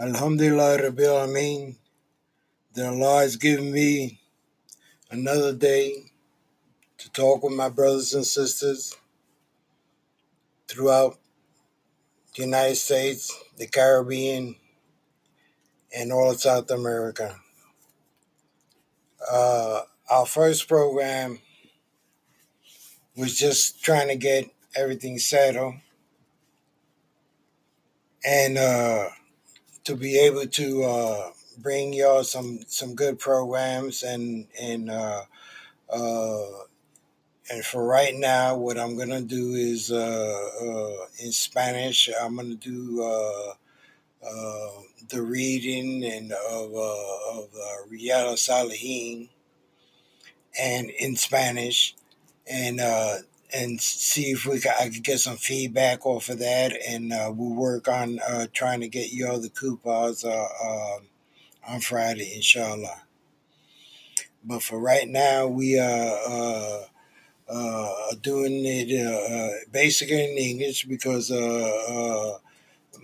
Alhamdulillah Rabbil Alameen. That Allah has given me another day to talk with my brothers and sisters throughout the United States, the Caribbean, and all of South America. Uh, our first program was just trying to get everything settled and uh, to be able to uh, bring y'all some some good programs and and uh, uh, and for right now, what I'm gonna do is uh, uh, in Spanish. I'm gonna do uh, the reading and of uh, of Riyadh Salihin and in Spanish, and and see if we can, I can get some feedback off of that, and uh, we'll work on uh, trying to get you all the coupons uh, uh, on Friday, inshallah. But for right now, we are uh, uh, doing it uh, uh, basically in English because uh, uh,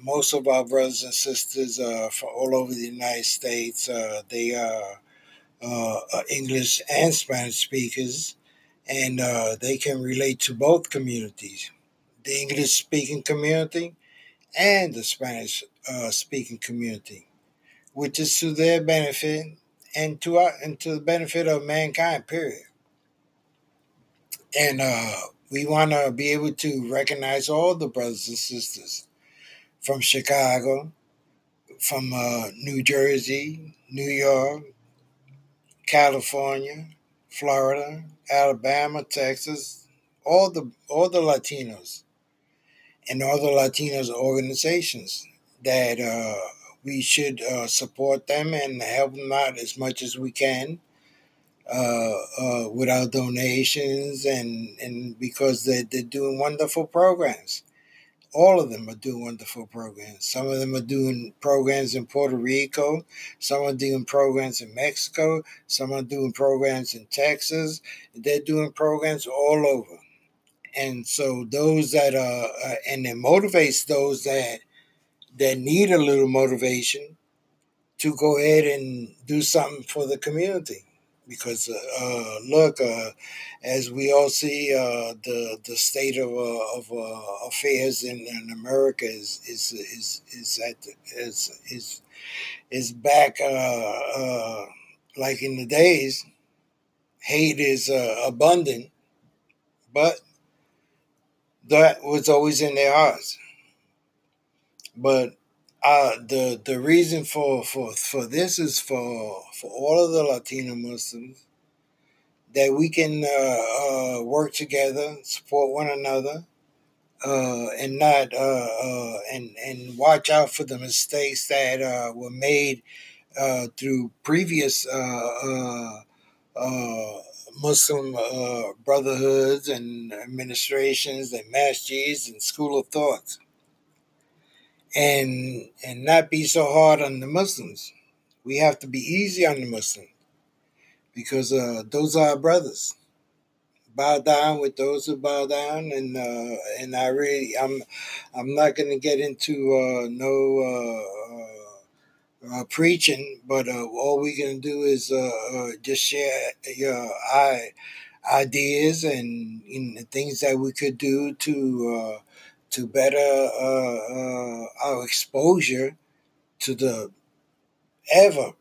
most of our brothers and sisters uh, from all over the United States, uh, they are uh, uh, English and Spanish speakers, and uh, they can relate to both communities, the English speaking community and the Spanish uh, speaking community, which is to their benefit and to our, and to the benefit of mankind. Period. And uh, we want to be able to recognize all the brothers and sisters from Chicago, from uh, New Jersey, New York, California, Florida, Alabama, Texas, all the all the Latinos and all the Latinos organizations that uh, we should uh, support them and help them out as much as we can uh, uh, with our donations and, and because they're, they're doing wonderful programs. All of them are doing wonderful programs. Some of them are doing programs in Puerto Rico. Some are doing programs in Mexico. Some are doing programs in Texas. They're doing programs all over. And so those that are, uh, and it motivates those that that need a little motivation to go ahead and do something for the community because uh, uh, look, uh, as we all see, uh, the the state of uh, of uh, affairs in, in America is is is is at is is is back like in the days. Hate is abundant, but that was always in their hearts. But uh, the the reason for, for, for this is for for all of the Latino Muslims that we can uh, uh, work together, support one another, uh, and not uh, uh, and and watch out for the mistakes that were made through previous Muslim brotherhoods and administrations and masjids and school of thoughts, and and not be so hard on the Muslims. We have to be easy on the Muslims because uh, those are our brothers. Bow down with those who bow down, and uh, and I really I'm I'm not going to get into uh, no uh, uh, uh, preaching, but all we can do is just share your ideas and things that we could do to to better uh, uh, our exposure to the ever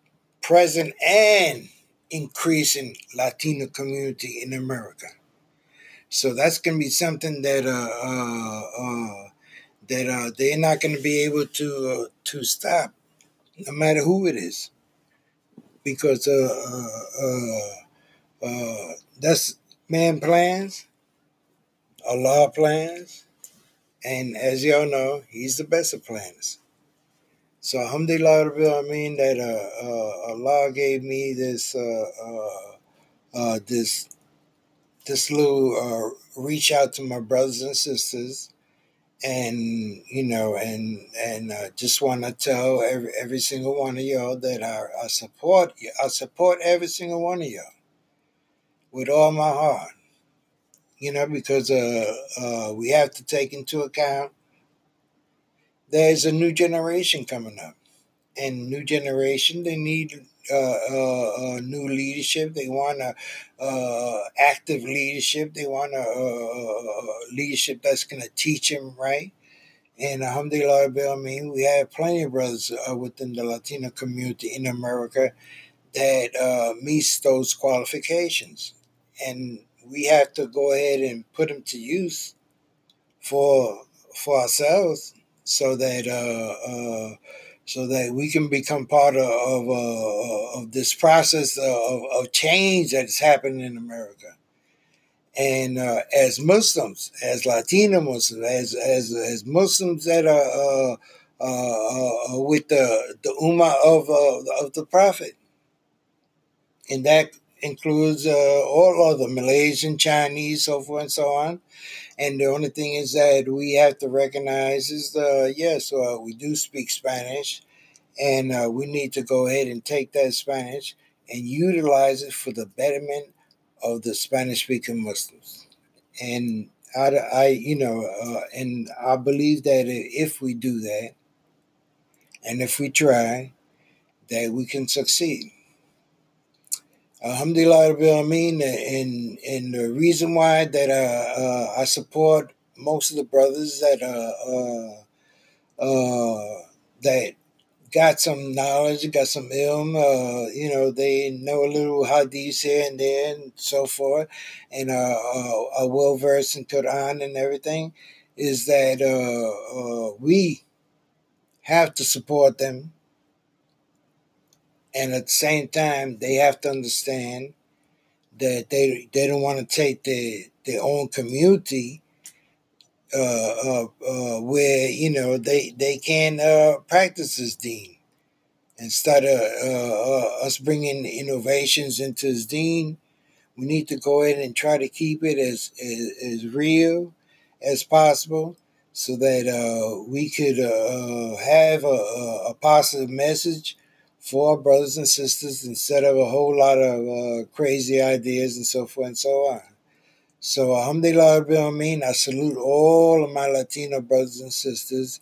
present and increasing Latino community in America. So that's going to be something that uh, uh, that they're not going to be able to to stop, no matter who it is, because uh, uh, uh, that's man plans, Allah plans, and as y'all know, He's the best of planners. So alhamdulillah, I mean that uh, uh, Allah gave me this uh, uh, uh, this this little uh, reach out to my brothers and sisters, and you know, and and just want to tell every every single one of y'all that I, I support you. I support every single one of y'all with all my heart. You know, because uh, uh, we have to take into account there's a new generation coming up. And new generation they need uh, uh, uh, new leadership. They want a uh, active leadership. They want a, leadership that's going to teach them right? And alhamdulillah I mean we have plenty of brothers within the latino community in america that meets those qualifications and we have to go ahead and put them to use for for ourselves so that uh, uh, so that we can become part of of, uh, of this process of, of change that's happening in America. And uh, as Muslims, as Latino Muslims, as as as Muslims that are uh, uh, with the the ummah of of the Prophet, and that includes all of the Malaysian, Chinese, so forth and so on and the only thing is that we have to recognize is the yes, uh, we do speak Spanish, and uh, we need to go ahead and take that Spanish and utilize it for the betterment of the Spanish-speaking Muslims. And I, I you know, uh, and I believe that if we do that, and if we try, that we can succeed. Alhamdulillah, mean, and and the reason why that uh, uh, I support most of the brothers that uh, uh, uh that got some knowledge, got some ilm, uh, you know, they know a little hadith here and there and so forth, and are well versed in Quran and everything, is that we have to support them and at the same time they have to understand that they they don't want to take their their own community uh, uh, uh, where you know they they can uh, practice this deen instead of uh, uh, us bringing innovations into this deen we need to go ahead and try to keep it as as, as real as possible so that we could have a, a positive message for our brothers and sisters instead of a whole lot of uh, crazy ideas and so forth and so on. So, alhamdulillah, I salute all of my Latino brothers and sisters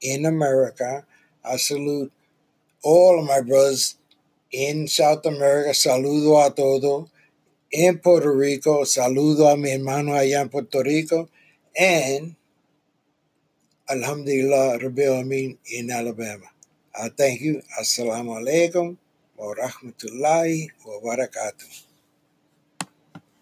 in America. I salute all of my brothers in South America. Saludo a todo. In Puerto Rico, saludo a mi hermano allá en Puerto Rico. And, alhamdulillah, Rabbil Amin in Alabama. I thank you. Assalamu alaikum wa rahmatullahi wa barakatuh.